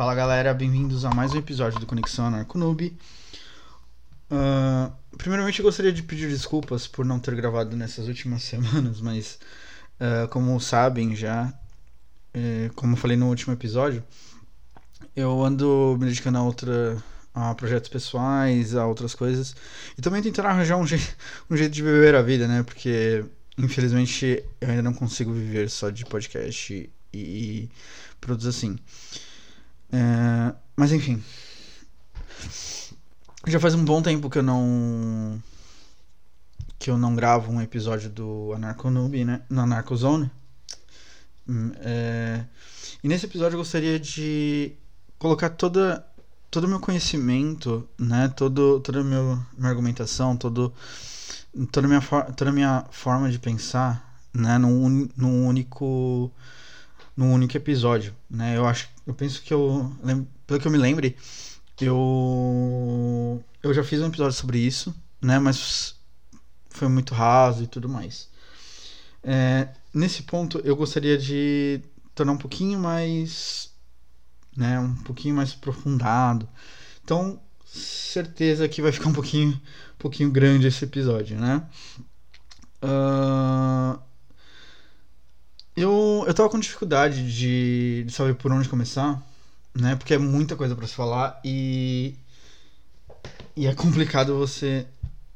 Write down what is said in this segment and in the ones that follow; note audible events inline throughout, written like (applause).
Fala galera, bem-vindos a mais um episódio do Conexão Anarconoob. Uh, primeiramente eu gostaria de pedir desculpas por não ter gravado nessas últimas (laughs) semanas, mas uh, como sabem já, uh, como falei no último episódio, eu ando me dedicando a outra a projetos pessoais, a outras coisas. E também tentando arranjar um, je um jeito de viver a vida, né? Porque, infelizmente, eu ainda não consigo viver só de podcast e, e produtos assim. É, mas, enfim. Já faz um bom tempo que eu não. que eu não gravo um episódio do Anarconoob, né? No Anarcozone. Hum, é, e nesse episódio eu gostaria de colocar toda todo o meu conhecimento, né, todo, toda a minha, minha argumentação, todo, toda, a minha, toda minha forma de pensar, né, num, num único num único episódio, né? Eu acho, eu penso que eu, pelo que eu me lembre, eu eu já fiz um episódio sobre isso, né? Mas foi muito raso e tudo mais. É, nesse ponto, eu gostaria de tornar um pouquinho mais né, um pouquinho mais aprofundado. Então, certeza que vai ficar um pouquinho, um pouquinho grande esse episódio, né? Uh, eu, eu tava com dificuldade de, de saber por onde começar, né? Porque é muita coisa para se falar e e é complicado você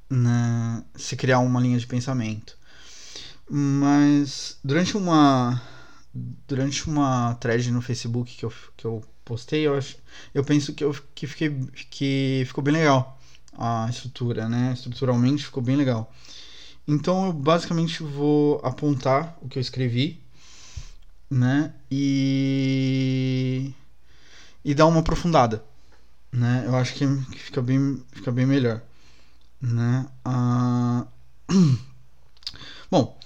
né, se criar uma linha de pensamento. Mas durante uma durante uma thread no Facebook que eu, que eu postei, eu, acho, eu penso que, eu, que, fiquei, que ficou bem legal a estrutura, né? Estruturalmente ficou bem legal. Então eu basicamente vou apontar o que eu escrevi, né? E e dar uma aprofundada, né? Eu acho que, fica bem fica bem melhor, né? Ah... (clears throat) Bom,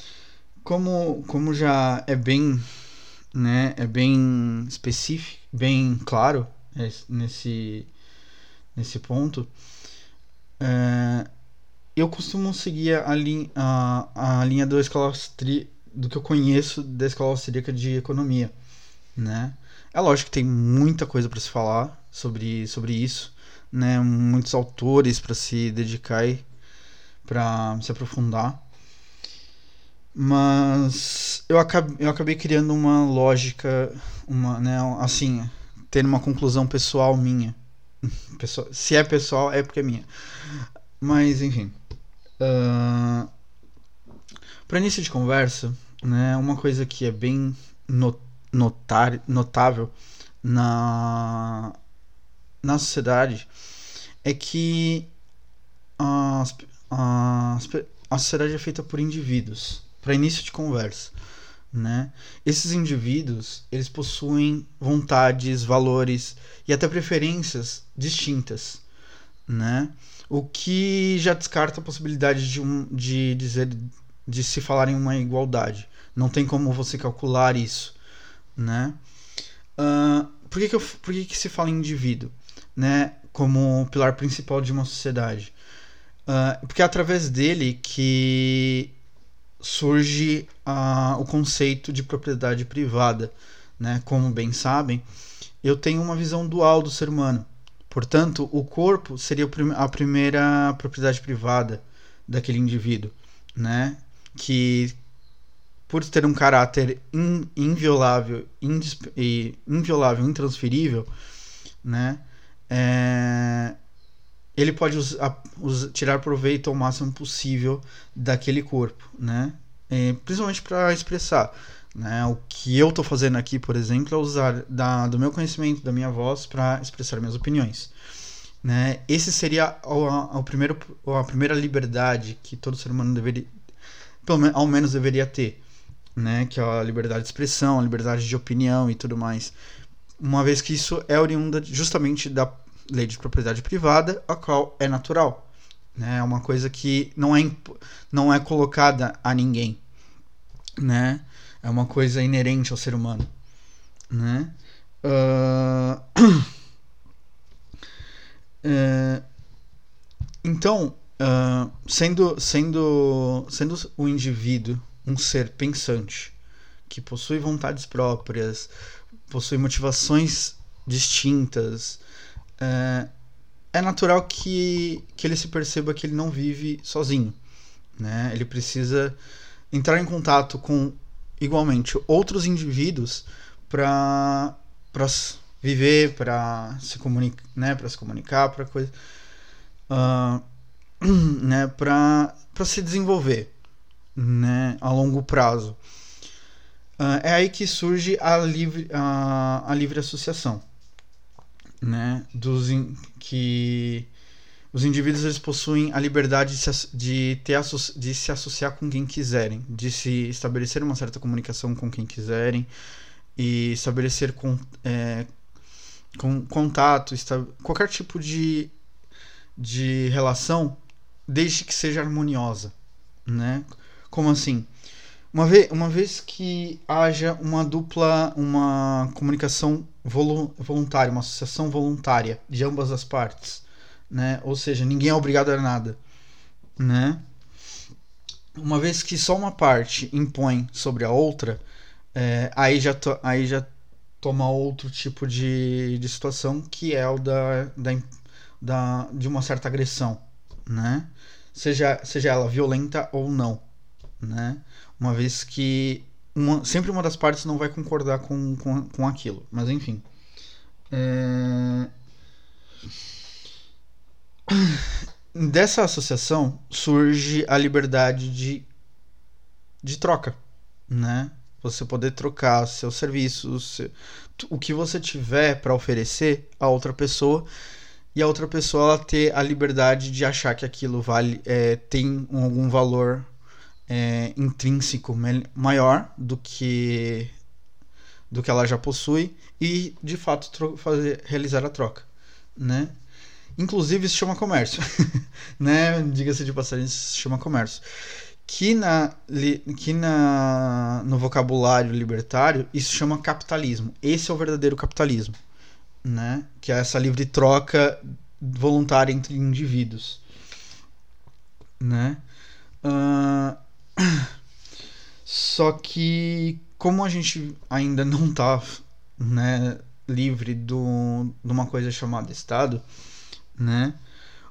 como como já é bem né, é bem específico, bem claro nesse, nesse ponto. É, eu costumo seguir a, linha, a, a linha do, escola do que eu conheço da escola austríaca de economia, né? É lógico que tem muita coisa para se falar sobre, sobre isso, né? Muitos autores para se dedicar e para se aprofundar. Mas eu acabei, eu acabei criando uma lógica, uma, né, assim, tendo uma conclusão pessoal minha. (laughs) Pessoal, se é pessoal, é porque é minha. Mas, enfim. Uh, para início de conversa, né, uma coisa que é bem notar, notável na, na sociedade é que as, as, a sociedade é feita por indivíduos para início de conversa, né? Esses indivíduos, eles possuem vontades, valores e até preferências distintas, né? O que já descarta a possibilidade de, um, de dizer de se falar em uma igualdade. Não tem como você calcular isso, né? Uh, por que, que, eu, por que, que se fala em indivíduo, né? Como pilar principal de uma sociedade? Uh, porque é através dele que surge uh, o conceito de propriedade privada. Né? Como bem sabem, eu tenho uma visão dual do ser humano. Portanto, o corpo seria a primeira propriedade privada daquele indivíduo, né? Que por ter um caráter in, inviolável, e inviolável, intransferível, né? É, ele pode tirar proveito ao máximo possível daquele corpo, né? É, principalmente para expressar. Né? O que eu estou fazendo aqui, por exemplo, é usar da, do meu conhecimento, da minha voz, para expressar minhas opiniões. Né? Esse seria a, a, primeiro, a primeira liberdade que todo ser humano deveria, pelo, ao menos deveria ter, né? que é a liberdade de expressão, a liberdade de opinião e tudo mais. Uma vez que isso é oriunda justamente da lei de propriedade privada, a qual é natural. Né? É uma coisa que não é, não é colocada a ninguém. Né? É uma coisa inerente ao ser humano. Né? Uh... (coughs) Então, uh... sendo, sendo, sendo o indivíduo um ser pensante, que possui vontades próprias, possui motivações distintas, é, é natural que, que ele se perceba que ele não vive sozinho. Né? Ele precisa entrar em contato com, igualmente, outros indivíduos para viver, para se, comunicar, né? se comunicar, para coisa. Uh, (clears throat) né? para se desenvolver né? a longo prazo. Uh, é aí que surge a livre, a, a livre associação, né? Dos in, que os indivíduos eles possuem a liberdade de se, de, ter, de se associar com quem quiserem, de se estabelecer uma certa comunicação com quem quiserem e estabelecer com, é, com contato, qualquer tipo de, de relação, desde que seja harmoniosa, né? Como assim? Uma vez, uma vez que haja uma dupla, uma comunicação voluntária, uma associação voluntária de ambas as partes, né? Ou seja, ninguém é obrigado a nada, né? Uma vez que só uma parte impõe sobre a outra, é, aí, já aí já toma outro tipo de, de situação que é o da, da, da, de uma certa agressão, né? Seja, seja ela violenta ou não, né? uma vez que uma, sempre uma das partes não vai concordar com, com, com aquilo. Mas enfim. É... (sighs) Dessa associação surge a liberdade de, de troca, né? Você poder trocar seus serviços, o que você tiver para oferecer a outra pessoa e a outra pessoa ter a liberdade de achar que aquilo vale é, tem algum valor é, intrínseco maior do que do que ela já possui e de fato fazer realizar a troca, né? Inclusive isso chama comércio, (laughs) né? Diga-se de passagem, isso chama comércio. Que na que na no vocabulário libertário isso chama capitalismo. Esse é o verdadeiro capitalismo, né? Que é essa livre troca voluntária entre indivíduos, né? Uh, (clears throat) só que como a gente ainda não tá né, livre do, de uma coisa chamada Estado, né?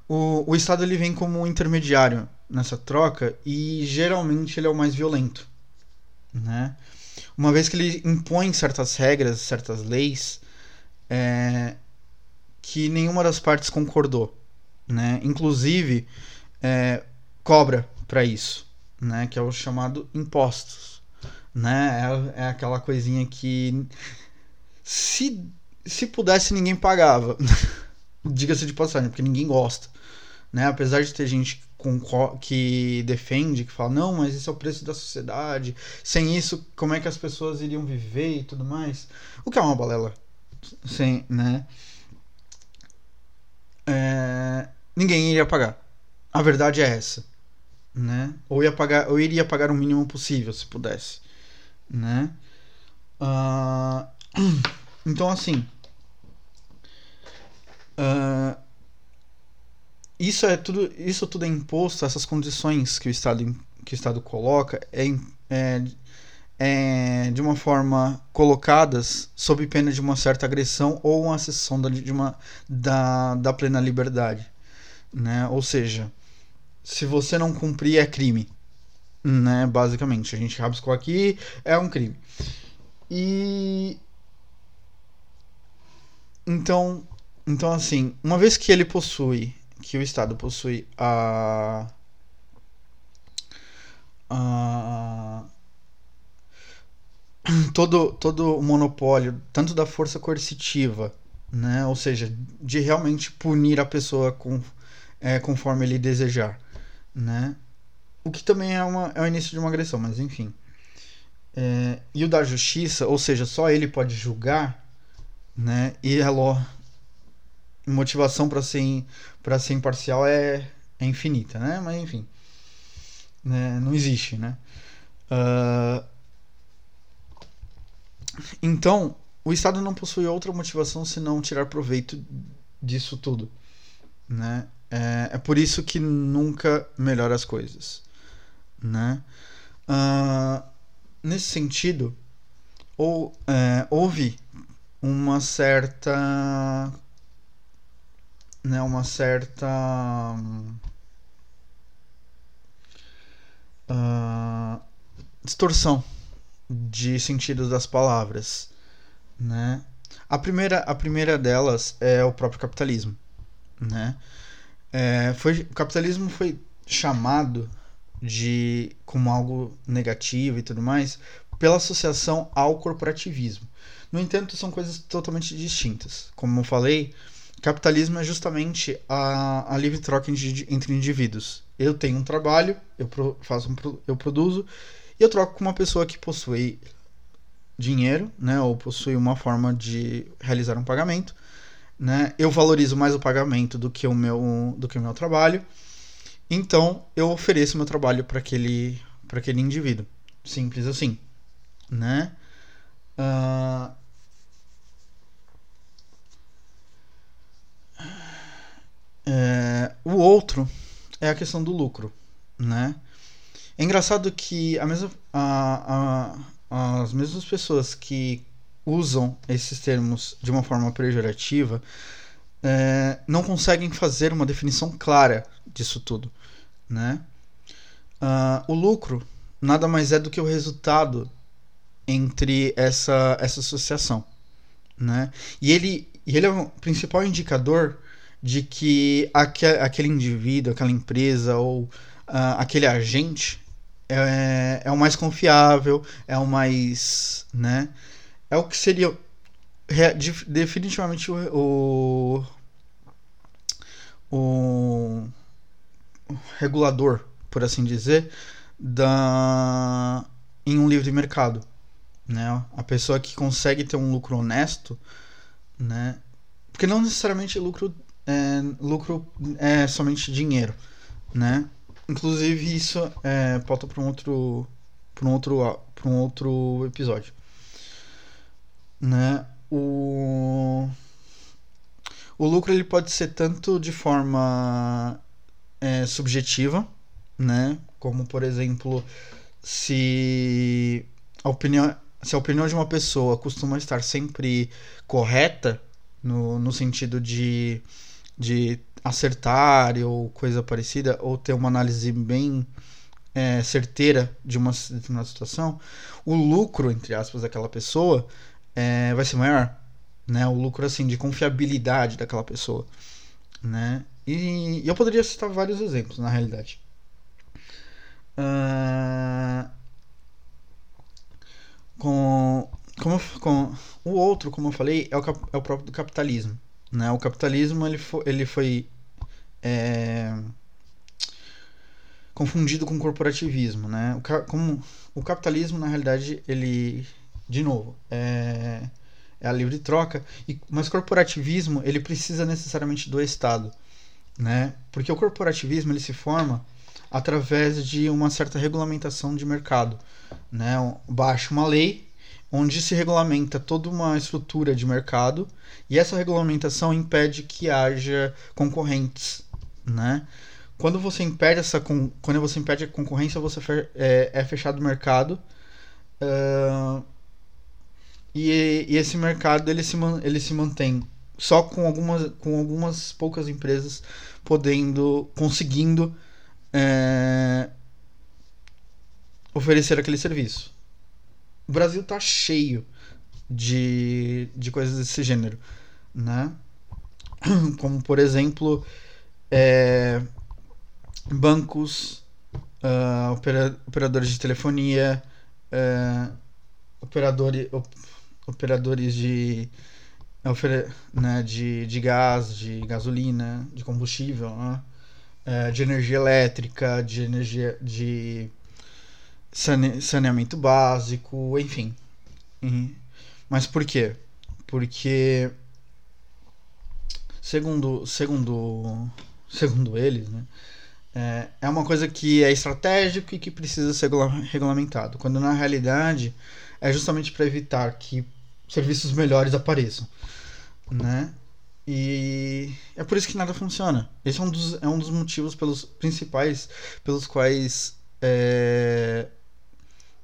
O, o Estado ele vem como intermediário nessa troca e geralmente ele é o mais violento, né? Uma vez que ele impõe certas regras, certas leis, é, que nenhuma das partes concordou, né? Inclusive é, cobra para isso, né, que é o chamado impostos, né? É, é aquela coisinha que se se pudesse ninguém pagava. (laughs) Diga-se de passagem, porque ninguém gosta, né? Apesar de ter gente que defende, que fala, não, mas esse é o preço da sociedade. Sem isso, como é que as pessoas iriam viver e tudo mais? O que é uma balela, sem, né? É, ninguém iria pagar. A verdade é essa né? Ou ia pagar, ou iria pagar o mínimo possível se pudesse, né? Uh, (clears throat) então assim, uh, isso é tudo, isso tudo é imposto, essas condições que o estado que o estado coloca é, é, é de uma forma colocadas sob pena de uma certa agressão ou uma acessão da, de uma da, da plena liberdade, né? Ou seja, se você não cumprir é crime, né? Basicamente, a gente rabiscou aqui, é um crime. E então, então assim, uma vez que ele possui, que o Estado possui a a (clears throat) todo todo o monopólio, tanto da força coercitiva, né? Ou seja, de realmente punir a pessoa com, é, conforme ele desejar né? O que também é, uma, é o início de uma agressão, mas enfim. É, e o da justiça, ou seja, só ele pode julgar, né? E a motivação para ser para ser imparcial é, é infinita, né? Mas enfim, né? não existe, né? Uh, então, o Estado não possui outra motivação senão tirar proveito disso tudo, né? É, é por isso que nunca melhora as coisas, né? Uh, nesse sentido, ou, é, houve uma certa né, uma certa uh, distorção de sentido das palavras, né? A primeira, a primeira delas é o próprio capitalismo, né? É, foi, o capitalismo foi chamado de como algo negativo e tudo mais pela associação ao corporativismo. No entanto, são coisas totalmente distintas. Como eu falei, capitalismo é justamente a, a livre troca entre indivíduos. Eu tenho um trabalho, eu faço um, eu produzo eu troco com uma pessoa que possui dinheiro, né, ou possui uma forma de realizar um pagamento, né? Eu valorizo mais o pagamento do que o meu do que o meu trabalho. Então, eu ofereço meu trabalho para aquele para aquele indivíduo. Simples assim, né? Uh... É, o outro é a questão do lucro, né? É engraçado que a mesma, a, a, as mesmas pessoas que usam esses termos de uma forma pejorativa é, não conseguem fazer uma definição clara disso tudo, né? Uh, o lucro nada mais é do que o resultado entre essa, essa associação, né? E ele, ele é o principal indicador de que aquele, aquele indivíduo, aquela empresa ou uh, aquele agente é, é o mais confiável, é o mais, né? É o que seria definitivamente o, o, o regulador, por assim dizer, da em um livre mercado, né? A pessoa que consegue ter um lucro honesto, né? Porque não necessariamente lucro é, lucro é somente dinheiro, né? Inclusive isso é pauta para um outro para um outro para um outro episódio, né? O o lucro ele pode ser tanto de forma é, subjetiva, né? Como por exemplo, se a opinião se a opinião de uma pessoa costuma estar sempre correta no, no sentido de de acertar ou coisa parecida, ou ter uma análise bem é, certeira de uma determinada situação, o lucro, entre aspas, daquela pessoa é, vai ser maior. Né? O lucro assim de confiabilidade daquela pessoa. Né? E, e eu poderia citar vários exemplos, na realidade. Uh, com, como, com, o outro, como eu falei, é o, é o próprio capitalismo. Né? O capitalismo ele foi, ele foi é, confundido com corporativismo. Né? O, como, o capitalismo, na realidade, ele, de novo, é, é a livre troca, e, mas corporativismo ele precisa necessariamente do Estado. Né? Porque o corporativismo ele se forma através de uma certa regulamentação de mercado. Né? Baixa uma lei onde se regulamenta toda uma estrutura de mercado e essa regulamentação impede que haja concorrentes, né? Quando você impede essa quando você impede a concorrência, você é, é fechado o mercado uh, e, e, esse mercado ele se, ele se mantém só com algumas, com algumas poucas empresas podendo conseguindo é, oferecer aquele serviço o Brasil tá cheio de, de coisas desse gênero, né? (clears throat) Como, por exemplo, é, bancos, uh, opera, operadores de telefonia, uh, operadores, op, operadores de, né, de, de gás, de gasolina, de combustível, né? Uh, de energia elétrica, de energia de saneamento básico, enfim. Uhum. Mas por quê? Porque segundo segundo segundo eles, né, é, é uma coisa que é estratégico e que precisa ser regulamentado, quando na realidade é justamente para evitar que serviços melhores apareçam, né? E é por isso que nada funciona. Esse é um dos, é um dos motivos pelos principais pelos quais é,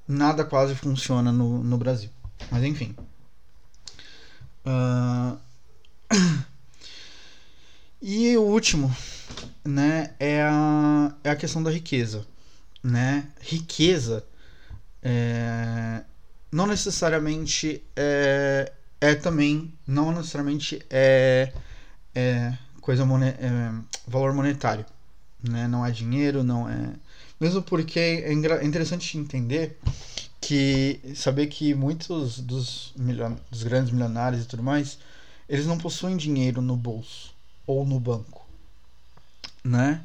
nada quase funciona no, no Brasil. Mas enfim. Uh... (clears throat) e o último, né, é a, é a questão da riqueza, né? Riqueza é, não necessariamente é, é também, não necessariamente é, é coisa monet, é, valor monetário, né? Não é dinheiro, não é mesmo porque é interessante entender que saber que muitos dos, milion, dos grandes milionários e tudo mais, eles não possuem dinheiro no bolso ou no banco, né?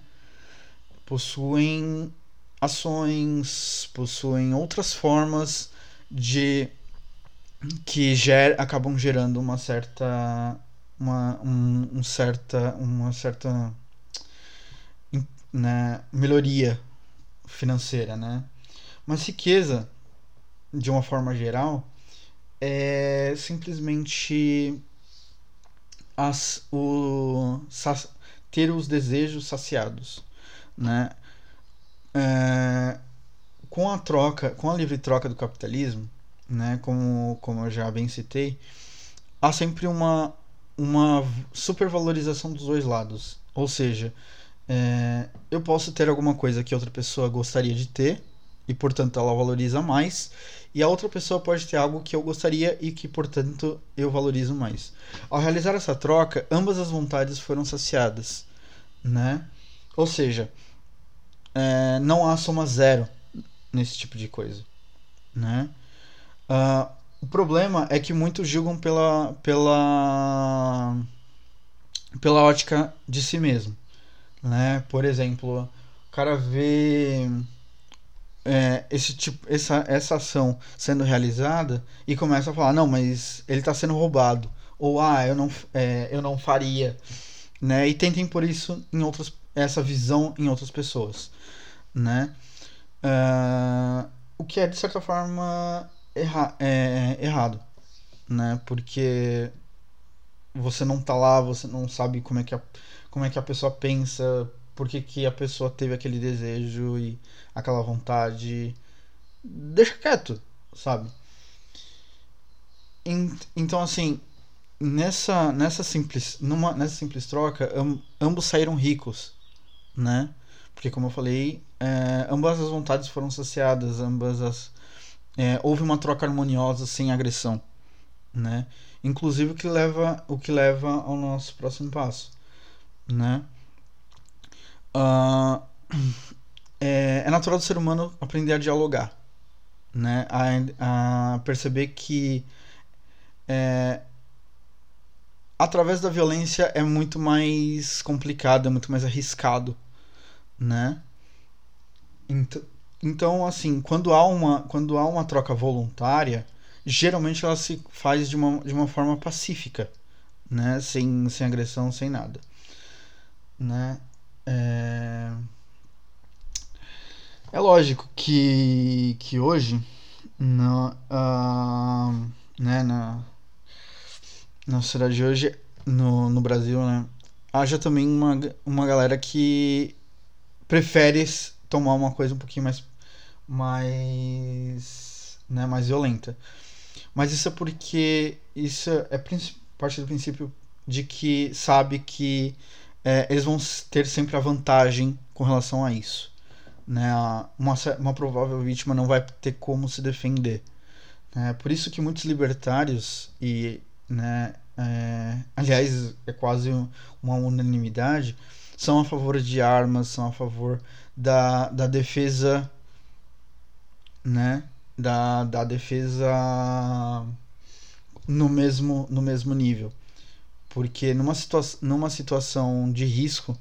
Possuem ações, possuem outras formas de que ger, acabam gerando uma certa uma um, um certa uma certa né, melhoria financeira, né? Mas riqueza de uma forma geral, é simplesmente as, o, ter os desejos saciados, né? É, com a troca, com a livre troca do capitalismo, né? Como, como eu já bem citei, há sempre uma uma supervalorização dos dois lados, ou seja, é, eu posso ter alguma coisa que outra pessoa gostaria de ter e portanto ela valoriza mais e a outra pessoa pode ter algo que eu gostaria e que, portanto, eu valorizo mais. Ao realizar essa troca, ambas as vontades foram saciadas, né? Ou seja, é, não há soma zero nesse tipo de coisa, né? Uh, o problema é que muitos julgam pela, pela, pela ótica de si mesmo, né? Por exemplo, o cara vê é, esse tipo, essa, essa ação sendo realizada e começa a falar, não, mas ele está sendo roubado. Ou, ah, eu não, é, eu não faria. Né? E tentem por isso em outras, essa visão em outras pessoas. Né? Uh, o que é, de certa forma, erra é, errado. Né? Porque você não tá lá, você não sabe como é que a, como é que a pessoa pensa, por que, que a pessoa teve aquele desejo e aquela vontade. Deixa quieto, sabe? Então, assim, nessa, nessa, simples, numa, nessa simples troca, ambos saíram ricos, né? Porque, como eu falei, é, ambas as vontades foram saciadas, ambas as. É, houve uma troca harmoniosa sem agressão, né? Inclusive o que leva, o que leva ao nosso próximo passo, né? Uh, é, é, natural do ser humano aprender a dialogar, né? A, a perceber que é, através da violência é muito mais complicado, é muito mais arriscado, né? Então, então assim, quando há uma, quando há uma troca voluntária, geralmente ela se faz de uma, de uma forma pacífica, né? Sem, sem agressão, sem nada, né? É... é lógico que, que hoje, na, uh, né, na, na sociedade de hoje, no, no Brasil, né, haja também uma, uma galera que prefere tomar uma coisa um pouquinho mais, mais, né, mais violenta. Mas isso é porque isso é parte do princípio de que sabe que é, eles vão ter sempre a vantagem com relação a isso. Né? Uma, uma provável vítima não vai ter como se defender. É por isso que muitos libertários, e né, é, aliás é quase uma unanimidade, são a favor de armas, são a favor da, da defesa, né, da, da defesa no mesmo, no mesmo nível. Porque numa, situa numa situação de risco,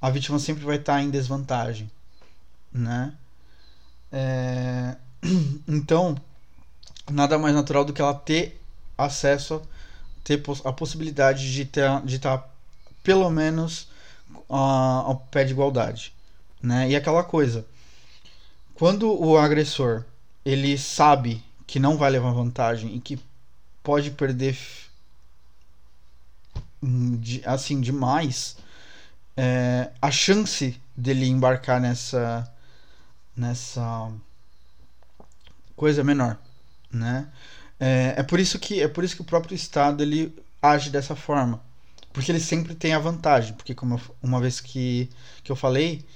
a vítima sempre vai estar em desvantagem, né? É... (clears throat) Então, nada mais natural do que ela ter acesso, ter a possibilidade de ter, de estar pelo menos ao pé de igualdade, né? E aquela coisa, quando o agressor ele sabe que não vai levar vantagem e que pode perder de, assim demais, é, a chance dele embarcar nessa nessa coisa é menor, né? É, é, por isso que é por isso que o próprio Estado ele age dessa forma. Porque ele sempre tem a vantagem. Porque como eu, uma vez que, que eu falei,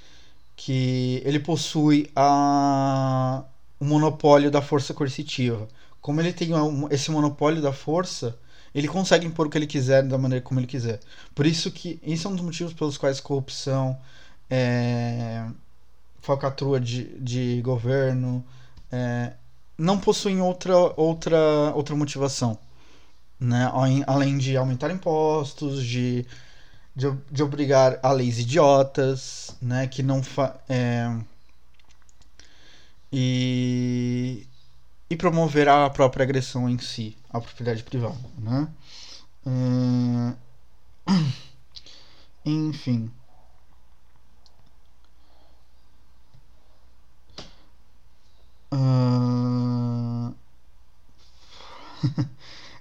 que ele possui a, o monopólio da força coercitiva. Como ele tem esse monopólio da força, ele consegue impor o que ele quiser da maneira como ele quiser. Por isso que isso é um dos motivos pelos quais corrupção, é, falcatrua de, de governo, é, não possuem outra, outra, outra motivação. Né? Além de aumentar impostos, de, de, de obrigar a leis idiotas, né? que não fa é, e, e promover a própria agressão em si, a propriedade privada. Né? Hum, (clears throat) enfim. Uh... (laughs)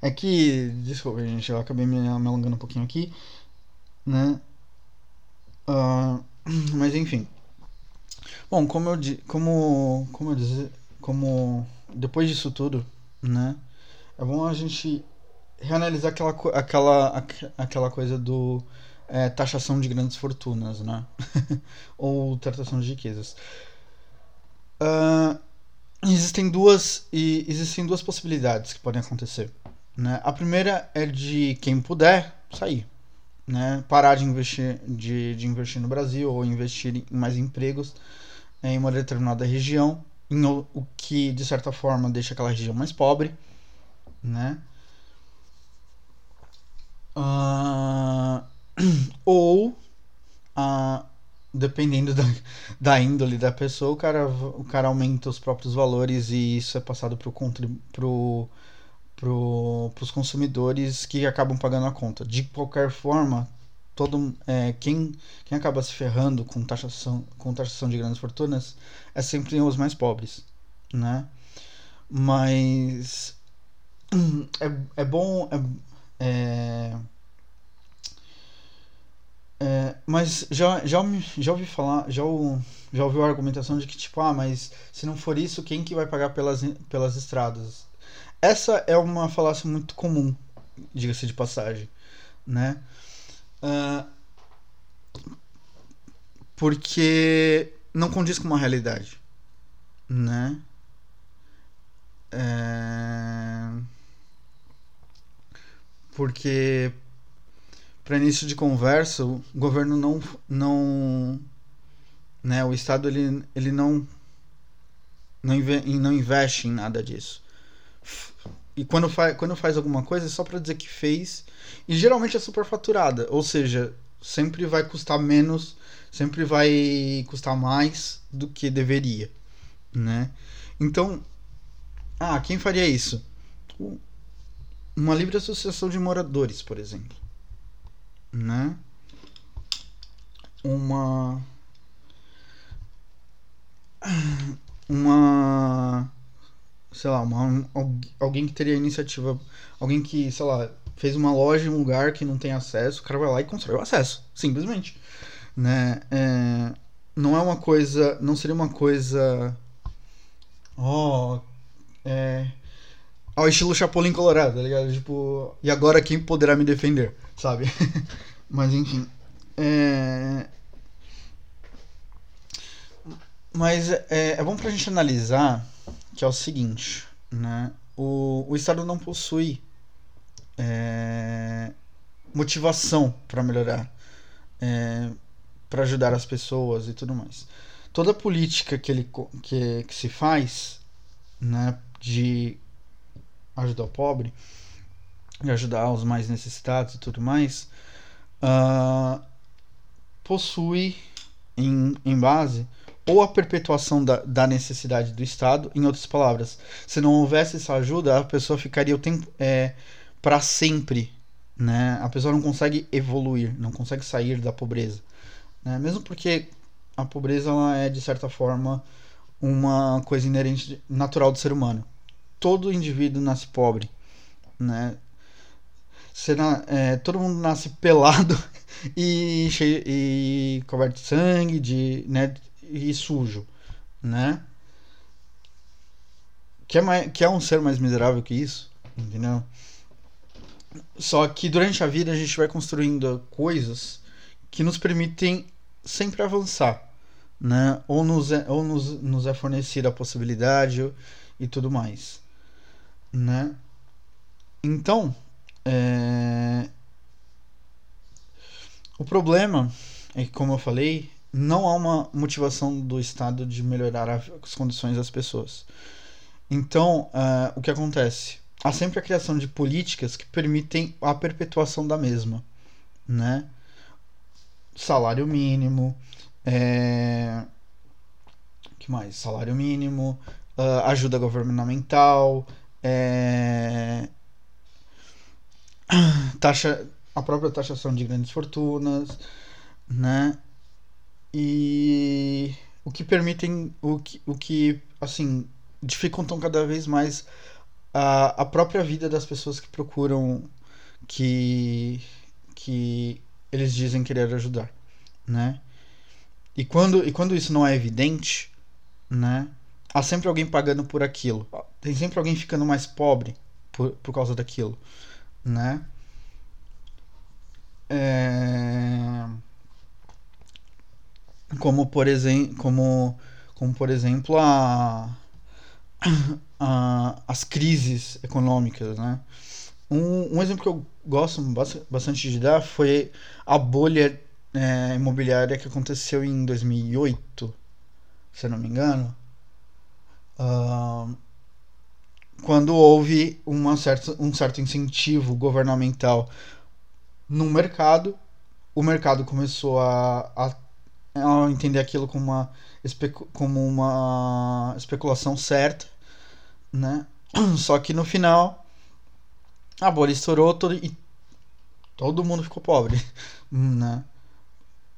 é que. Desculpa, gente, eu acabei me alongando um pouquinho aqui, né? Uh... (clears throat) Mas enfim. Bom, como eu como como eu dizer, como depois disso tudo, né? É bom a gente reanalisar aquela aquela aquela coisa do é, taxação de grandes fortunas, né? (laughs) Ou tratação de riquezas. Uh, existem duas e existem duas possibilidades que podem acontecer. Né? A primeira é de quem puder sair, né? parar de investir, de, de investir no Brasil ou investir em mais empregos em uma determinada região, em o, que de certa forma deixa aquela região mais pobre, né? Uh, (clears throat) ou uh, dependendo da, (laughs) da índole da pessoa, o cara, o cara aumenta os próprios valores e isso é passado para pro, pro, os consumidores que acabam pagando a conta. De qualquer forma, todo é, quem, quem acaba se ferrando com taxação, com taxação de grandes fortunas é sempre os mais pobres, né? Mas (clears throat) é, é bom é, é é, mas já, já, já ouvi falar, já, já ouviu a argumentação de que, tipo, ah, mas se não for isso, quem que vai pagar pelas, pelas estradas? Essa é uma falácia muito comum, diga-se de passagem, né? Uh, porque não condiz com uma realidade, né? É... Porque para início de conversa, o governo não não né, o estado ele, ele não não, não investe em nada disso. E quando faz, quando faz alguma coisa é só para dizer que fez e geralmente é superfaturada, ou seja, sempre vai custar menos, sempre vai custar mais do que deveria, né? Então, ah, quem faria isso? Uma livre associação de moradores, por exemplo né? Uma uma sei lá, uma, alguém que teria iniciativa, alguém que, sei lá, fez uma loja em um lugar que não tem acesso, o cara vai lá e constrói o acesso, simplesmente, né? É, não é uma coisa, não seria uma coisa, ó, oh, é, ao estilo Chapolin Colorado, tá ligado? Tipo, e agora quem poderá me defender, sabe? (laughs) Mas enfim. É... Mas é, é bom pra gente analisar que é o seguinte, né? O, o Estado não possui é, motivação para melhorar, é, para ajudar as pessoas e tudo mais. Toda política que, ele, que, que se faz né, de ajudar o pobre, de ajudar os mais necessitados e tudo mais, uh, possui em, em base ou a perpetuação da, da necessidade do Estado, em outras palavras, se não houvesse essa ajuda, a pessoa ficaria o tempo é, para sempre, né? A pessoa não consegue evoluir, não consegue sair da pobreza, né? Mesmo porque a pobreza ela é de certa forma uma coisa inerente natural do ser humano. Todo indivíduo nasce pobre, né? Na, é, todo mundo nasce (laughs) pelado e, cheio, e coberto de sangue de, né, e sujo, né? que é, mais, que é um ser mais miserável que isso, entendeu? Só que durante a vida a gente vai construindo coisas que nos permitem sempre avançar, né? Ou nos é, ou nos, nos é fornecida a possibilidade e tudo mais, né? Então, é... o problema é que, como eu falei, não há uma motivação do Estado de melhorar as condições das pessoas. Então, uh, o que acontece? Há sempre a criação de políticas que permitem a perpetuação da mesma, né? Salário mínimo, é... que mais? Salário mínimo, uh, ajuda governamental, é... taxa, a própria taxação de grandes fortunas, né? E o que permitem, o que, o que assim, dificultam cada vez mais a, a própria vida das pessoas que procuram que que eles dizem querer ajudar, né? E quando, e quando isso não é evidente, né? Há sempre alguém pagando por aquilo. Tem sempre alguém ficando mais pobre por, por causa daquilo, né? É... Como por exemplo, como, como por exemplo a uh, as crises econômicas, né? Um, um, exemplo que eu gosto bastante de dar foi a bolha é, imobiliária que aconteceu em 2008, se eu não me engano, uh, quando houve uma certa, um certo incentivo governamental no mercado, o mercado começou a, a, a entender aquilo como uma como uma especulação certa, né? (clears throat) Só que no final a bolha estourou todo, e todo mundo ficou pobre, (laughs) né?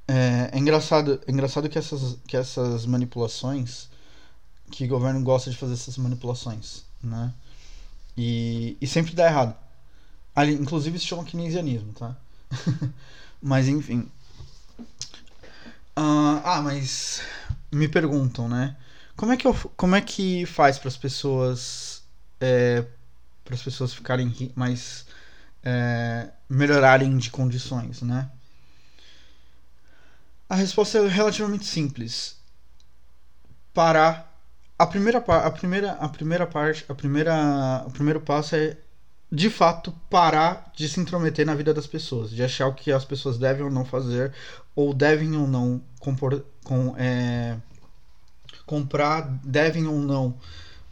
É, é, engraçado, é engraçado que essas, que essas manipulações, que o governo gosta de fazer essas manipulações, né? E, e sempre dá errado. Ali, inclusive se chama keynesianismo, tá? (laughs) Mas enfim. Uh, ah, mas me perguntam, né? Como é que, eu, como é que faz para as pessoas é, para as pessoas ficarem mais é, melhorarem de condições, né? A resposta é relativamente simples. Parar. A primeira, a primeira, a primeira parte, a primeira, o primeiro passo é de fato parar de se intrometer na vida das pessoas, de achar o que as pessoas devem ou não fazer, ou devem ou não compor, com, é, comprar, devem ou não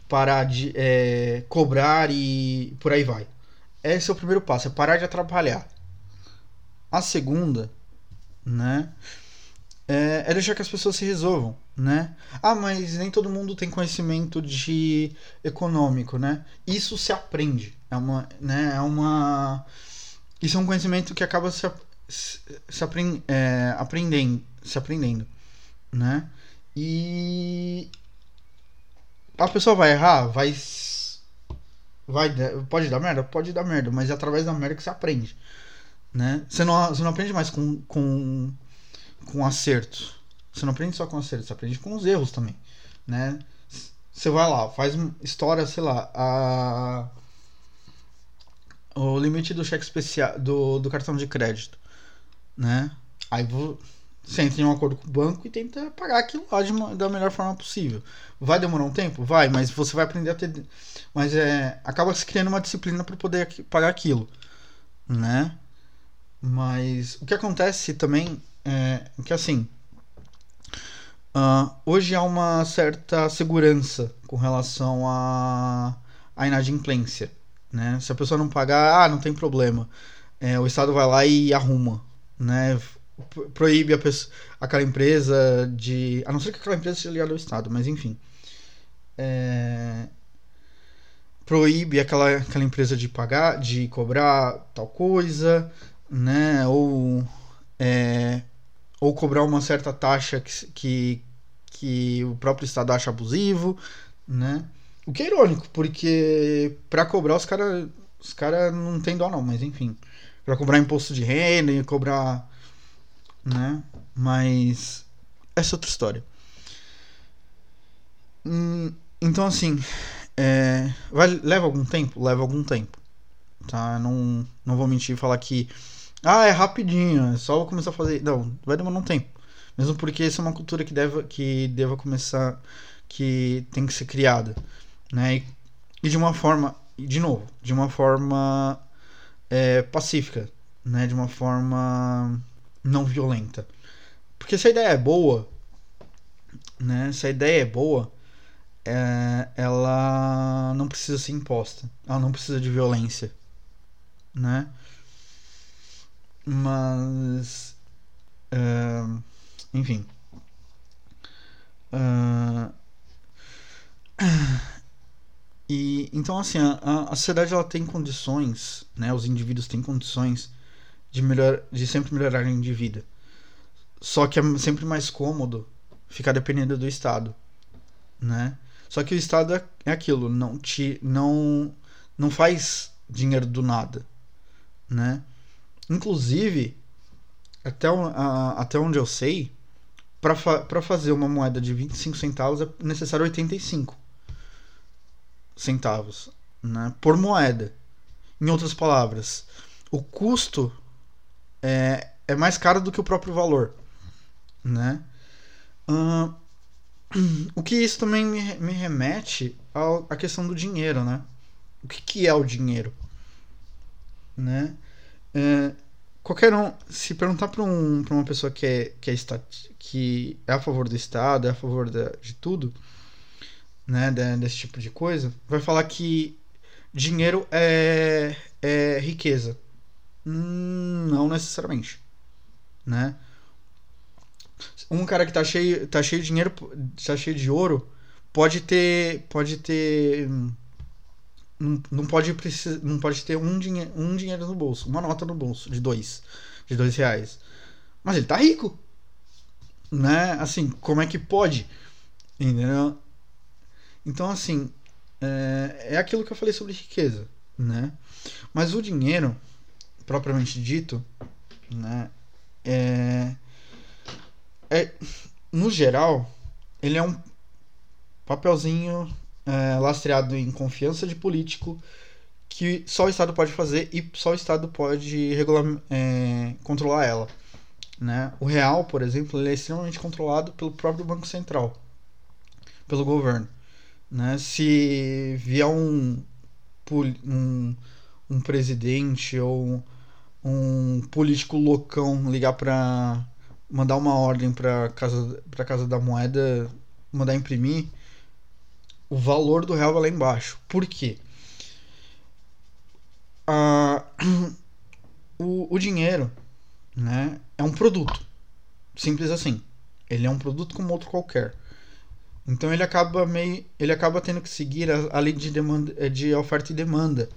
parar de é, cobrar e por aí vai. Esse é o primeiro passo, é parar de atrapalhar. A segunda, né, é, é deixar que as pessoas se resolvam, né? Ah, mas nem todo mundo tem conhecimento de econômico, né? Isso se aprende. É uma, né, é uma isso é um conhecimento que acaba se, se, aprend, é, aprendendo, se aprendendo, né? E a pessoa vai errar, vai vai pode dar merda, pode dar merda, mas é através da merda que você aprende, né? Você não você não aprende mais com com com acertos. Você não aprende só com acertos, você aprende com os erros também, né? Você vai lá, faz história, sei lá, a o limite do cheque especial do, do cartão de crédito, né? Aí você entra em um acordo com o banco e tenta pagar aquilo lá de uma, da melhor forma possível. Vai demorar um tempo? Vai, mas você vai aprender a ter. Mas é. Acaba se criando uma disciplina para poder pagar aquilo, né? Mas o que acontece também é que assim. Uh, hoje há uma certa segurança com relação à a, a inadimplência. Né? Se a pessoa não pagar, ah, não tem problema. É, o Estado vai lá e arruma. Né? Proíbe a pessoa, aquela empresa de. A não ser que aquela empresa seja ligada ao Estado, mas enfim. É, proíbe aquela, aquela empresa de pagar, de cobrar tal coisa, né? Ou, é, ou cobrar uma certa taxa que, que, que o próprio Estado acha abusivo, né? O que é irônico, porque para cobrar os caras os cara não tem dó não, mas enfim. Para cobrar imposto de renda e cobrar. né? Mas. Essa é outra história. Hum, então assim. É, vai, leva algum tempo? Leva algum tempo. Tá? Não, não vou mentir e falar que. Ah, é rapidinho, é só começar a fazer. Não, vai demorar um tempo. Mesmo porque essa é uma cultura que deva, que deva começar. que tem que ser criada. Né? E, e de uma forma. De novo, de uma forma é, pacífica. Né? De uma forma não violenta. Porque se a ideia é boa, né? Se a ideia é boa, é, ela não precisa ser imposta. Ela não precisa de violência, né? Mas, uh, enfim. Uh, e então assim a, a sociedade ela tem condições, né? Os indivíduos têm condições de melhor, de sempre melhorarem de vida. Só que é sempre mais cômodo ficar dependendo do Estado, né? Só que o Estado é, é aquilo, não te não não faz dinheiro do nada, né? Inclusive, até, a, até onde eu sei, para fa fazer uma moeda de 25 centavos é necessário 85 centavos né, por moeda. Em outras palavras, o custo é, é mais caro do que o próprio valor. Né? Uh, (clears throat) o que isso também me, me remete à questão do dinheiro, né? O que, que é o dinheiro? Né? É, qualquer um, se perguntar para um, uma pessoa que é, que, é que é a favor do Estado, é a favor da, de tudo, né, desse tipo de coisa, vai falar que dinheiro é, é riqueza. Hum, não necessariamente, né? um cara que tá cheio, tá cheio de dinheiro, tá cheio de ouro, pode ter, pode ter não, não pode não pode ter um, dinhe um dinheiro no bolso, uma nota no bolso de dois, de dois reais. Mas ele tá rico, né? Assim, como é que pode? Entendeu? Então, assim, é, é aquilo que eu falei sobre riqueza, né? Mas o dinheiro, propriamente dito, né? É, é, no geral, ele é um papelzinho é, lastreado em confiança de político que só o Estado pode fazer e só o Estado pode regular, é, controlar ela. Né? O real, por exemplo, ele é extremamente controlado pelo próprio Banco Central, pelo governo. Né? Se vier um, um, um presidente ou um político loucão ligar para mandar uma ordem para casa para casa da moeda mandar imprimir o valor do real vai lá embaixo. Por quê? Ah, (clears throat) o, o dinheiro né é um produto. Simples assim. Ele é um produto como outro qualquer então ele acaba meio ele acaba tendo que seguir a, a lei de demanda de oferta e demanda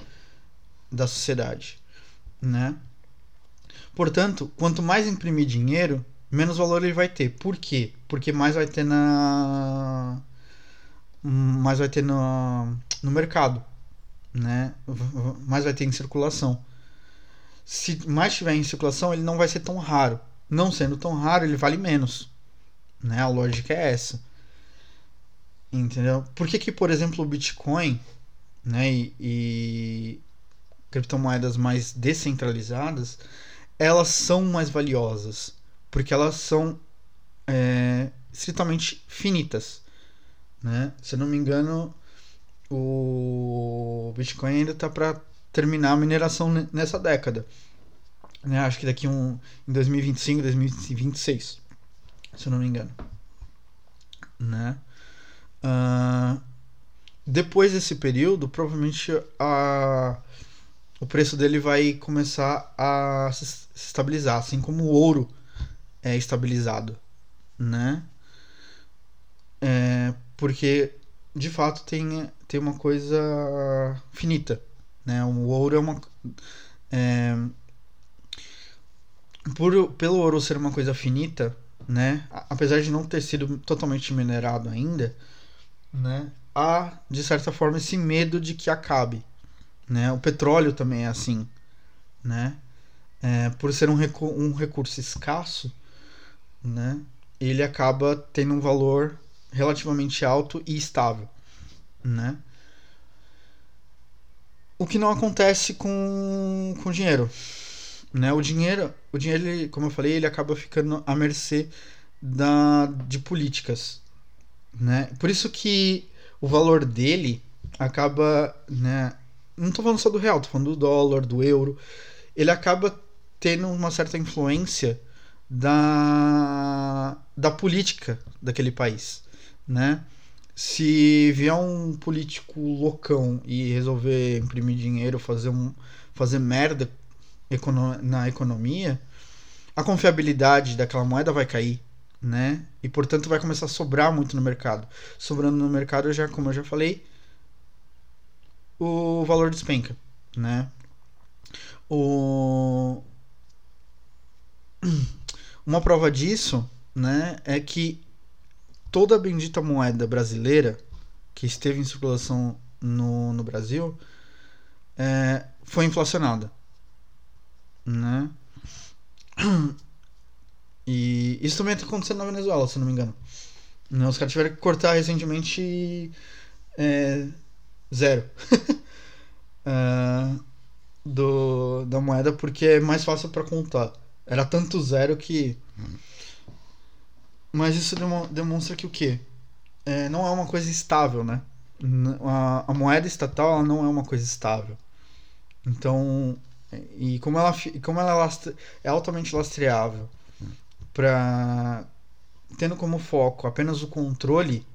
da sociedade né Portanto, quanto mais imprimir dinheiro, menos valor ele vai ter. Por quê? Porque mais vai ter na mais vai ter no, no mercado, né? Mais vai ter em circulação. Se mais tiver em circulação, ele não vai ser tão raro. Não sendo tão raro, ele vale menos. Né? A lógica é essa. Entendeu? Por que, que por exemplo, o Bitcoin né, e, e criptomoedas mais descentralizadas elas são mais valiosas? porque elas são é, estritamente finitas. Né? Se eu não me engano, o Bitcoin ainda está para terminar a mineração nessa década. Né? Acho que daqui um, em 2025, 2026, se eu não me engano. Né? Uh, depois desse período, provavelmente a, o preço dele vai começar a se estabilizar, assim como o ouro é estabilizado, né? É, porque de fato tem, tem uma coisa finita, né? O ouro é uma é, por, pelo ouro ser uma coisa finita, né? Apesar de não ter sido totalmente minerado ainda, né? Há de certa forma esse medo de que acabe, né? O petróleo também é assim, né? É, por ser um, recu um recurso escasso, né, ele acaba tendo um valor relativamente alto e estável, né? o que não acontece com com dinheiro, né? O dinheiro, o dinheiro, ele, como eu falei, ele acaba ficando à mercê da de políticas, né? Por isso que o valor dele acaba, né? Não tô falando só do real, tô falando do dólar, do euro. Ele acaba tendo uma certa influência da, da política daquele país, né? Se vier um político loucão e resolver imprimir dinheiro, fazer um fazer merda na economia, a confiabilidade daquela moeda vai cair, né? E portanto vai começar a sobrar muito no mercado. Sobrando no mercado, já como eu já falei, o valor despenca, né? O (clears throat) uma prova disso, né, é que toda a bendita moeda brasileira que esteve em circulação no, no Brasil é, foi inflacionada, né? (clears throat) E isso também está acontecendo na Venezuela, se não me engano. Né, os caras tiveram que cortar recentemente é, zero (laughs) é, do, da moeda porque é mais fácil para contar. Era tanto zero que. Mas isso demonstra que o quê? É, não é uma coisa estável, né? A, a moeda estatal não é uma coisa estável. Então, e como ela, como ela é altamente lastreável, para tendo como foco apenas o controle,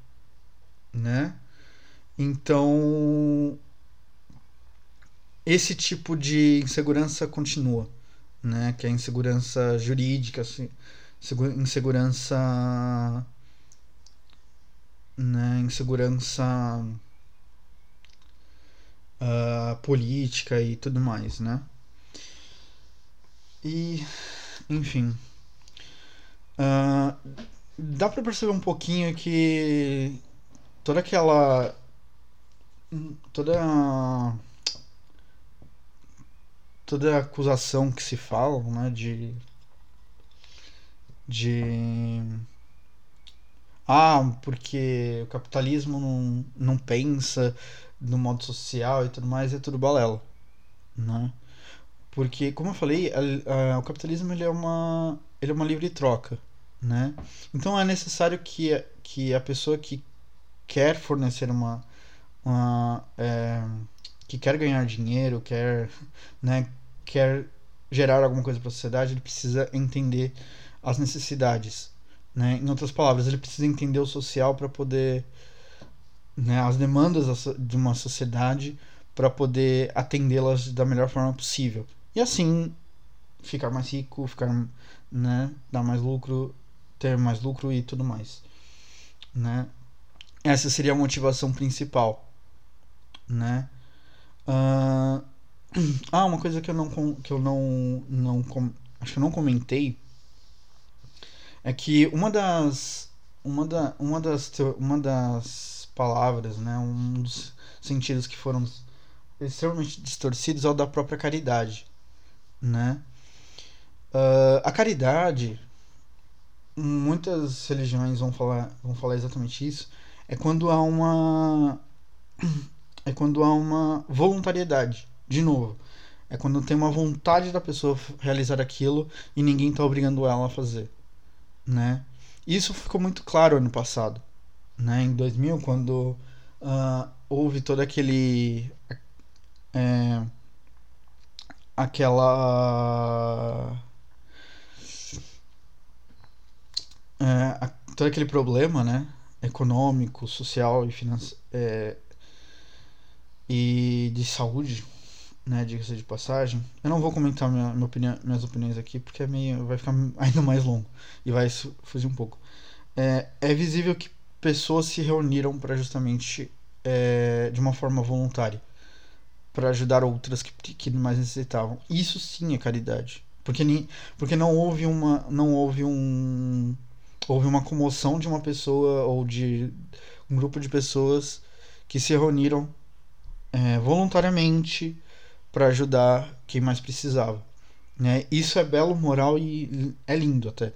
né? Então, esse tipo de insegurança continua né? Que é insegurança jurídica, assim, insegurança, né? Insegurança uh, política e tudo mais, né? E, enfim, uh, dá para perceber um pouquinho que toda aquela toda toda a acusação que se fala, né, de de ah, porque o capitalismo não, não pensa no modo social e tudo mais, é tudo balela, né? Porque, como eu falei, a, a, o capitalismo ele é uma ele é uma livre troca, né? Então é necessário que, que a pessoa que quer fornecer uma, uma é, que quer ganhar dinheiro, quer, né, quer gerar alguma coisa para a sociedade, ele precisa entender as necessidades, né? Em outras palavras, ele precisa entender o social para poder, né, as demandas de uma sociedade para poder atendê-las da melhor forma possível. E assim ficar mais rico, ficar, né, dar mais lucro, ter mais lucro e tudo mais, né? Essa seria a motivação principal, né? Uh, (clears throat) ah, uma coisa que eu não que eu não não acho que eu não comentei é que uma das uma, da, uma das uma das palavras, né, um dos sentidos que foram extremamente distorcidos é o da própria caridade, né? Uh, a caridade, muitas religiões vão falar vão falar exatamente isso, é quando há uma é quando há uma voluntariedade de novo, é quando tem uma vontade da pessoa realizar aquilo e ninguém está obrigando ela a fazer, né? Isso ficou muito claro ano passado, né? Em 2000, quando uh, houve todo aquele é, aquela é, todo aquele problema, né? Econômico, social e financeiro é, e de saúde né, diga-se de passagem. Eu não vou comentar minha, minha opinião, minhas opiniões aqui porque é meio, vai ficar (laughs) ainda mais longo e vai fugir um pouco. É, é visível que pessoas se reuniram para justamente é, de uma forma voluntária para ajudar outras que, que mais necessitavam. Isso sim é caridade, porque nem, porque não houve uma não houve um houve uma comoção de uma pessoa ou de um grupo de pessoas que se reuniram é, voluntariamente para ajudar quem mais precisava. Né? Isso é belo, moral e é lindo até.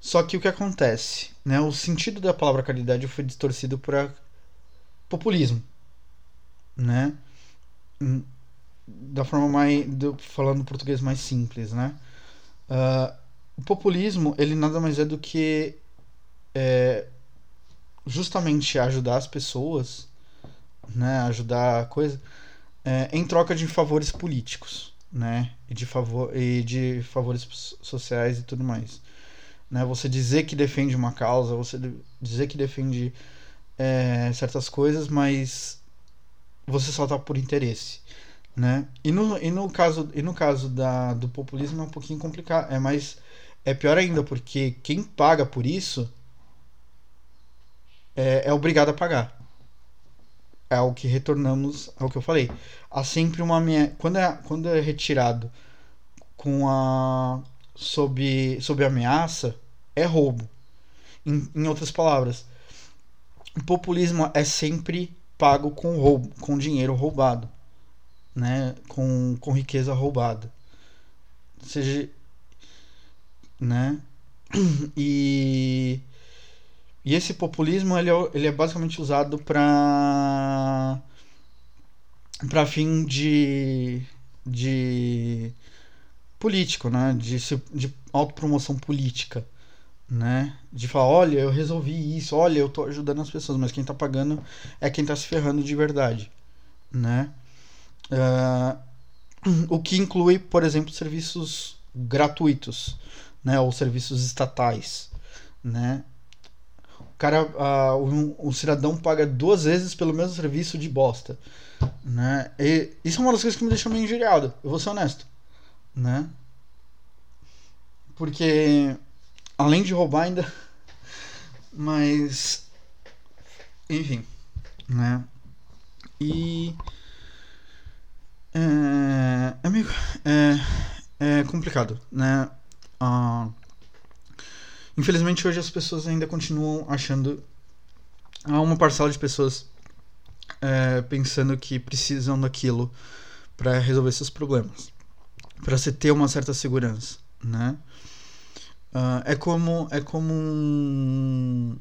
Só que o que acontece? Né? O sentido da palavra caridade foi distorcido para populismo. Né? da forma mais do, falando português mais simples, né? Uh, o populismo ele nada mais é do que é, justamente ajudar as pessoas, né? Ajudar a coisa é, em troca de favores políticos, né? E de favor e de favores sociais e tudo mais, né? Você dizer que defende uma causa, você dizer que defende é, certas coisas, mas você só tá por interesse, né? E no, e no caso e no caso da, do populismo é um pouquinho complicado, é mais é pior ainda porque quem paga por isso é, é obrigado a pagar. É o que retornamos ao que eu falei. Há sempre uma minha quando é quando é retirado com a sob sob ameaça é roubo. Em, em outras palavras, o populismo é sempre pago com roubo, com dinheiro roubado, né? Com, com riqueza roubada. Seja, né? (clears throat) E e esse populismo ele é, ele é basicamente usado para para fim de de político, né? De, de autopromoção política né? De falar, olha, eu resolvi isso, olha, eu tô ajudando as pessoas, mas quem tá pagando é quem tá se ferrando de verdade, né? Uh, (clears throat) o que inclui, por exemplo, serviços gratuitos, né? Ou serviços estatais, né? O cara, uh, um, um cidadão paga duas vezes pelo mesmo serviço de bosta, né? E isso é uma das coisas que me deixa meio injuriado, eu vou ser honesto, né? Porque Além de roubar ainda. (laughs) Mas. Enfim. Né? E. É, é é complicado, né? Ah, infelizmente hoje as pessoas ainda continuam achando. Há uma parcela de pessoas é, pensando que precisam daquilo para resolver seus problemas. Para você ter uma certa segurança, né? Uh, é como é como um,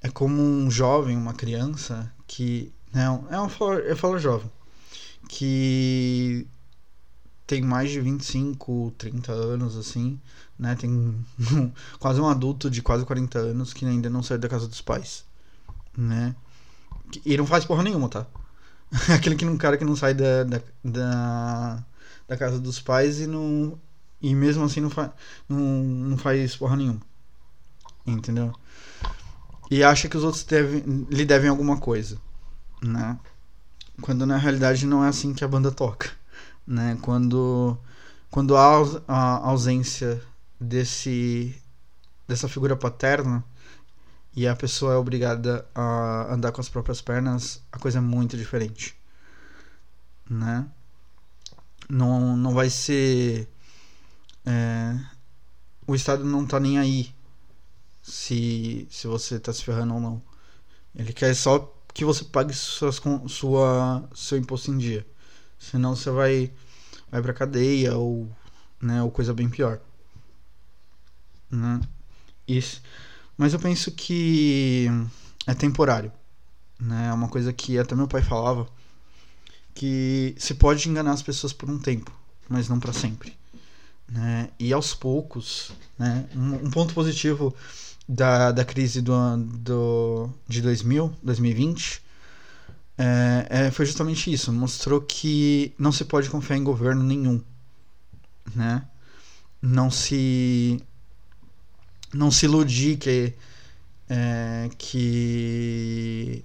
é como um jovem, uma criança que não é uma eu falo jovem que tem mais de 25, 30 anos assim, né? Tem (laughs) quase um adulto de quase 40 anos que ainda não saiu da casa dos pais, né? E não faz porra nenhuma, tá? (laughs) Aquele que um cara que não sai da, da, da, da casa dos pais e não e mesmo assim não, fa não, não faz porra nenhuma. Entendeu? E acha que os outros lhe devem alguma coisa. Né? Quando na realidade não é assim que a banda toca. Né? Quando, quando há a ausência desse, dessa figura paterna e a pessoa é obrigada a andar com as próprias pernas, a coisa é muito diferente. Né? Não, não vai ser é, o Estado não tá nem aí se, se você tá se ferrando ou não. Ele quer só que você pague suas, sua, seu imposto em dia. Senão você vai, vai pra cadeia ou, né, ou coisa bem pior. Né? Isso. Mas eu penso que é temporário. Né? É uma coisa que até meu pai falava que se pode enganar as pessoas por um tempo, mas não para sempre. Né? E aos poucos, né? um, um ponto positivo da, da crise do, do, de 2000, 2020 é, é, foi justamente isso. Mostrou que não se pode confiar em governo nenhum. Né? Não se não se iludir que é, que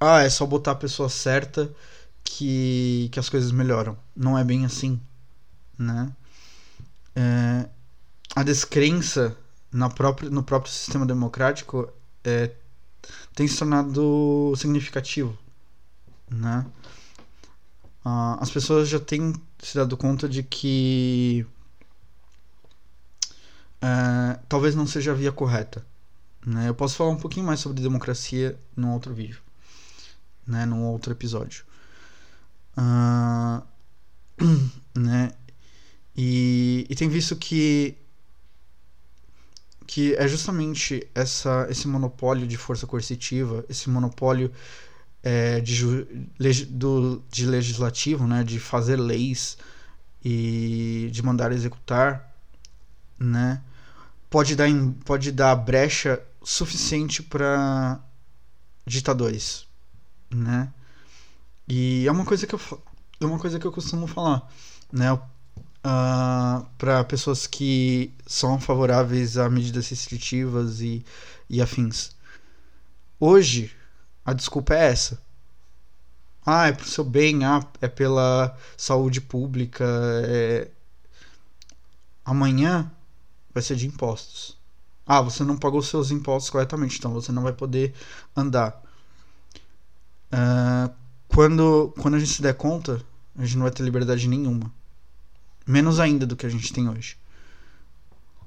ah, é só botar a pessoa certa que, que as coisas melhoram. Não é bem assim, né? é, a descrença na própria, no próprio sistema democrático é, tem se tornado significativo. Né? Ah, as pessoas já têm se dado conta de que é, talvez não seja a via correta. Né? Eu posso falar um pouquinho mais sobre democracia num outro vídeo, né? num outro episódio. Uh, (clears throat) né? E, e tem visto que que é justamente essa, esse monopólio de força coercitiva, esse monopólio é, de, do, de legislativo, né, de fazer leis e de mandar executar, né, pode dar, pode dar brecha suficiente para ditadores, né? E é uma coisa que eu é uma coisa que eu costumo falar, né? Uh, ah, para pessoas que são favoráveis a medidas restritivas e, e afins. Hoje, a desculpa é essa. Ah, é pro seu bem, ah, é pela saúde pública. É... Amanhã vai ser de impostos. Ah, você não pagou seus impostos corretamente, então você não vai poder andar. Uh, quando, quando a gente se der conta, a gente não vai ter liberdade nenhuma. Menos ainda do que a gente tem hoje.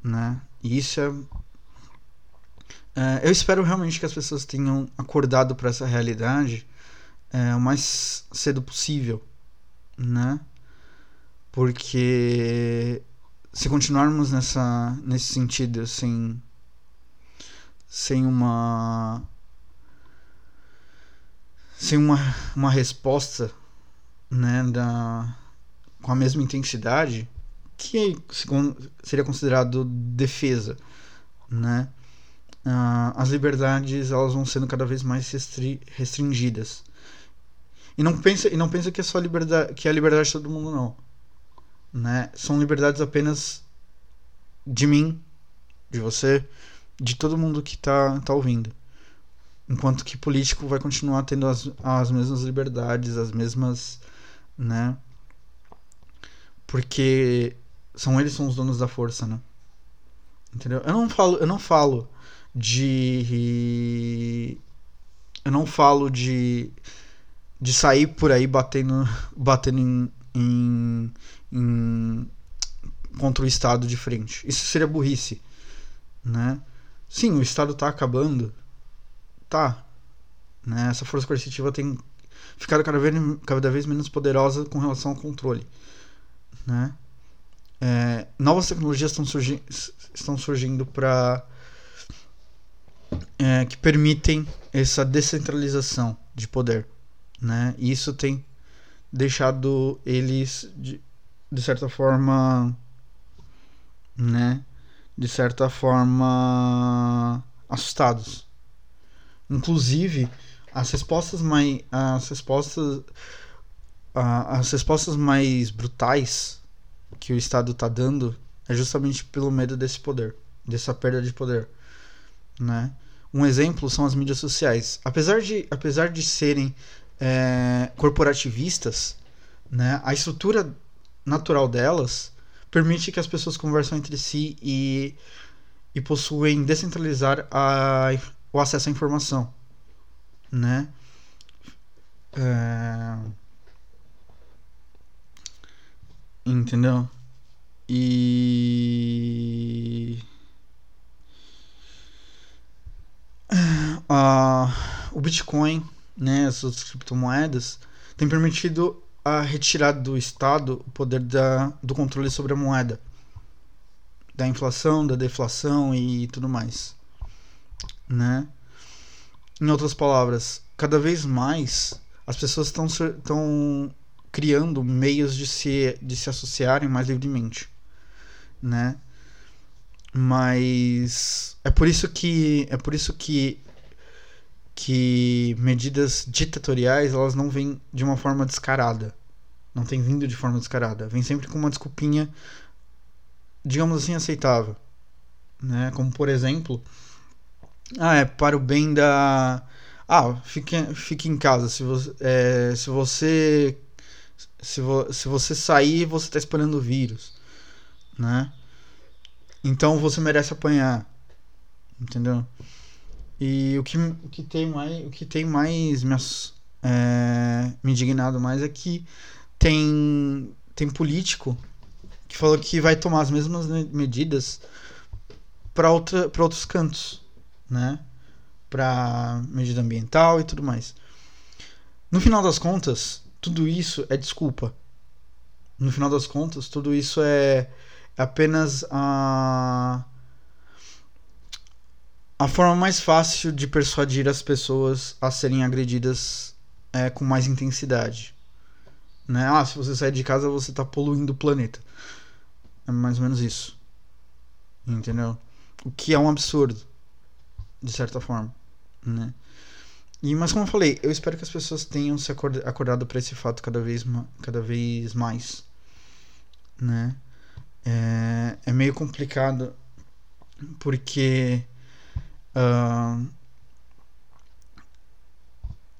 Né? E isso é é, eu espero realmente que as pessoas tenham acordado para essa realidade é, o mais cedo possível, né? Porque se continuarmos nessa, nesse sentido, sem, sem uma sem uma, uma resposta né, da, com a mesma intensidade, que seria considerado defesa, né? uh, as liberdades elas vão sendo cada vez mais restri restringidas. E não pensa e não pensa que é só liberdade que é a liberdade de todo mundo não, né? São liberdades apenas de mim, de você, de todo mundo que tá tá ouvindo. Enquanto que político vai continuar tendo as, as mesmas liberdades, as mesmas, né? Porque são eles são os donos da força, né? Entendeu? Eu não falo, eu não falo de. Eu não falo de. de sair por aí batendo, batendo em, em, em contra o Estado de frente. Isso seria burrice. Né? Sim, o Estado está acabando. Tá. Né? Essa força coercitiva tem ficado cada vez, cada vez menos poderosa com relação ao controle. Né? É, novas tecnologias estão, surgi estão surgindo para é, que permitem essa descentralização de poder, né? E isso tem deixado eles de, de certa forma, né? De certa forma assustados. Inclusive, as respostas mais as respostas as respostas mais brutais que o Estado está dando é justamente pelo medo desse poder, dessa perda de poder né? Um exemplo são as mídias sociais. Apesar de, apesar de serem é, corporativistas, né, a estrutura natural delas permite que as pessoas conversem entre si e, e possuem descentralizar a, o acesso à informação. Né? É... Entendeu? E uh, o Bitcoin, né, as outras criptomoedas, tem permitido a retirada do Estado o poder da, do controle sobre a moeda, da inflação, da deflação e tudo mais, né? Em outras palavras, cada vez mais as pessoas estão estão criando meios de se de se associarem mais livremente, né? Mas é por isso que é por isso que que medidas ditatoriais elas não vêm de uma forma descarada. Não tem vindo de forma descarada. Vem sempre com uma desculpinha, digamos assim, aceitável. Né? Como, por exemplo, ah, é para o bem da. Ah, fique, fique em casa. Se você, é, se você se, vo, se você sair, você está espalhando o vírus, né? Então você merece apanhar, entendeu? E o que, o que tem mais, o que tem mais me, é, me indignado mais é que tem, tem político que falou que vai tomar as mesmas medidas para outros cantos, né? Para medida ambiental e tudo mais. No final das contas, tudo isso é desculpa. No final das contas, tudo isso é apenas a a forma mais fácil de persuadir as pessoas a serem agredidas é, com mais intensidade. Né? Ah, se você sair de casa, você está poluindo o planeta. É mais ou menos isso. Entendeu? O que é um absurdo, de certa forma. Né? E, mas como eu falei, eu espero que as pessoas tenham se acordado para esse fato cada vez, cada vez mais. Né? É, é meio complicado porque uh,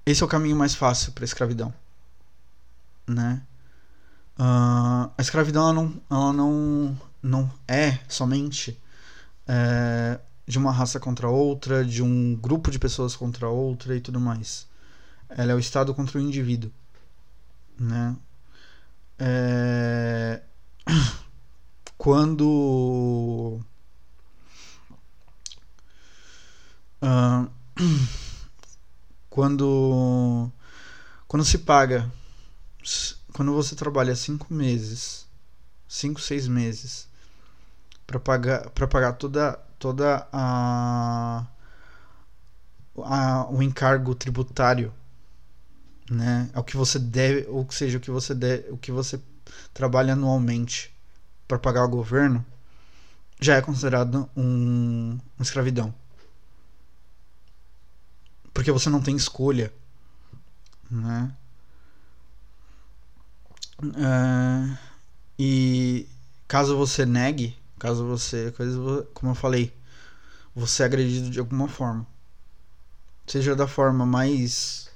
esse é o caminho mais fácil para a escravidão, né? Uh, a escravidão ela não, ela não, não é somente é, de uma raça contra outra, de um grupo de pessoas contra outra e tudo mais. Ela é o Estado contra o indivíduo, né? É... (coughs) Quando uh, (coughs) quando quando se paga quando você trabalha cinco meses cinco seis meses para pagar para pagar toda toda a, a o encargo tributário né é o que você deve ou seja o que você deve, o que você trabalha anualmente para pagar o governo já é considerado um, uma escravidão porque você não tem escolha, né? Uh, e caso você negue, caso você, como eu falei, você é agredido de alguma forma, seja da forma mais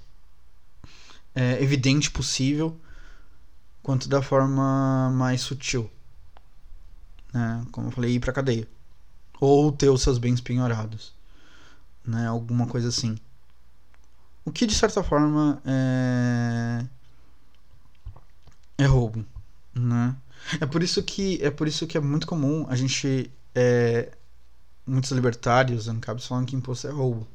é, evidente possível, quanto da forma mais sutil, né? Como eu falei, ir para cadeia ou ter os seus bens penhorados, né? Alguma coisa assim. O que de certa forma é, é roubo, né? É por isso que é por isso que é muito comum a gente é, muitos libertários ancabes falam que imposto é roubo,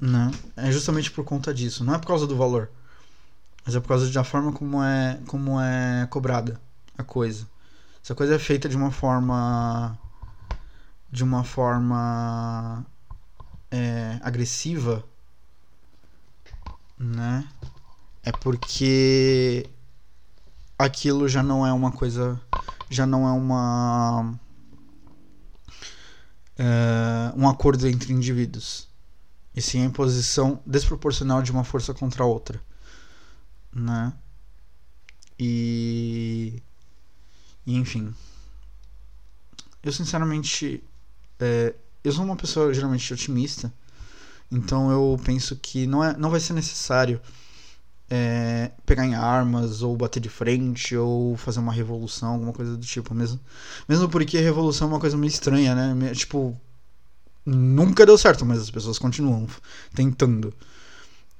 né? É justamente por conta disso, não é por causa do valor, mas é por causa da forma como é como é cobrada a coisa. Se a coisa é feita de uma forma de uma forma é, agressiva né? É porque aquilo já não é uma coisa, já não é uma é, um acordo entre indivíduos, e sim a imposição desproporcional de uma força contra a outra, né? E, e enfim, eu sinceramente, é, eu sou uma pessoa geralmente otimista então eu penso que não, é, não vai ser necessário é, pegar em armas ou bater de frente ou fazer uma revolução, alguma coisa do tipo. Mesmo, mesmo porque a revolução é uma coisa meio estranha, né? Tipo, nunca deu certo, mas as pessoas continuam tentando,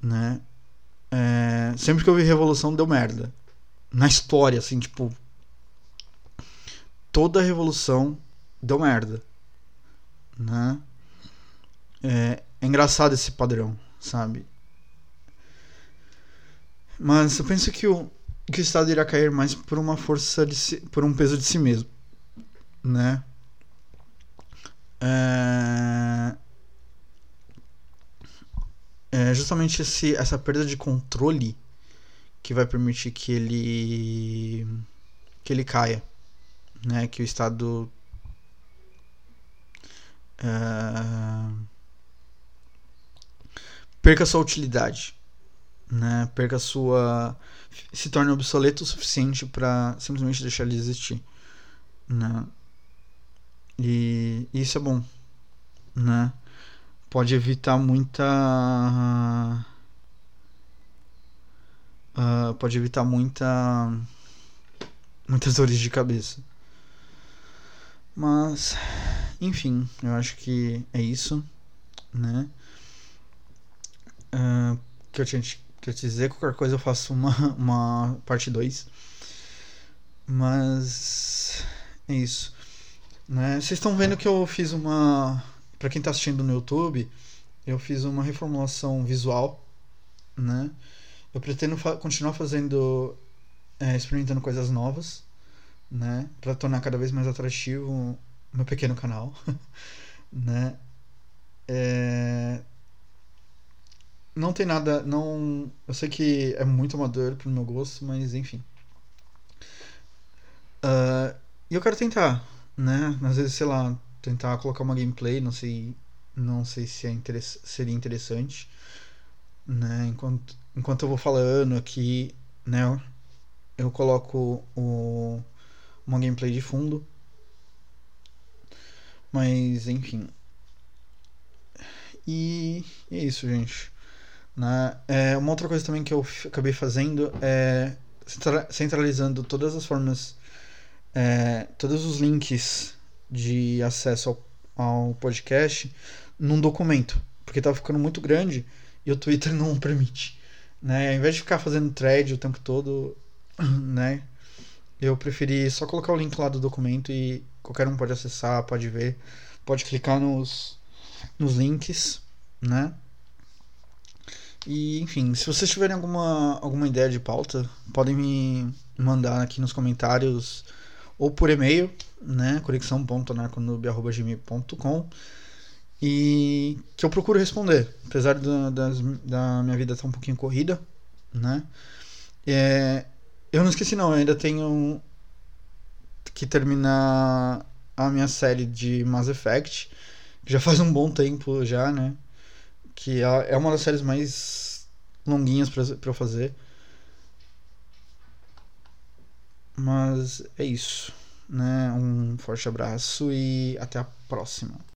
né? É, sempre que eu vi revolução deu merda. Na história, assim, tipo. Toda revolução deu merda. Né? É, é engraçado esse padrão, sabe? Mas eu penso que o, que o Estado irá cair mais por uma força de si, por um peso de si mesmo, né? É, é justamente esse, essa perda de controle que vai permitir que ele que ele caia, né? Que o Estado é, perca sua utilidade, né? Perca sua se torne obsoleto o suficiente para simplesmente deixar ele existir, né? E isso é bom, né? Pode evitar muita uh, pode evitar muita muitas (laughs) dores de cabeça. Mas, enfim, eu acho que é isso, né? uh, que, eu tinha que eu te dizer. Qualquer coisa eu faço uma, (laughs) uma parte 2. Mas é isso. Né? Vocês estão vendo que eu fiz uma. Para quem está assistindo no YouTube, eu fiz uma reformulação visual. Né? Eu pretendo fa continuar fazendo. É, experimentando coisas novas. Né? Para tornar cada vez mais atrativo o meu pequeno canal. (laughs) né? É, não tem nada. não Eu sei que é muito amador pro meu gosto, mas enfim. Uh, e eu quero tentar, né? Às vezes, sei lá, tentar colocar uma gameplay, não sei. Não sei se é interess seria interessante. Né? Enquanto, enquanto eu vou falando aqui, né? Eu coloco o, uma gameplay de fundo. Mas enfim. E é isso, gente. Né? É, uma outra coisa também que eu acabei fazendo é centralizando todas as formas, é, todos os links de acesso ao, ao podcast num documento, porque estava ficando muito grande e o Twitter (laughs) não permite. Né? Ao invés de ficar fazendo thread o tempo todo, (clears throat) né? Eu preferi só colocar o link lá do documento e qualquer um pode acessar, pode ver, pode clicar nos, nos links, né? E, enfim, se vocês tiverem alguma, alguma ideia de pauta, podem me mandar aqui nos comentários ou por e-mail, né? conexão.anarconube.gmail.com e que eu procuro responder, apesar da, das, da minha vida estar um pouquinho corrida, né? É, eu não esqueci não, eu ainda tenho que terminar a minha série de Mass Effect, que já faz um bom tempo já, né? Que é, é uma das séries mais longuinhas para eu fazer. Mas é isso, né? Um forte abraço e até a próxima.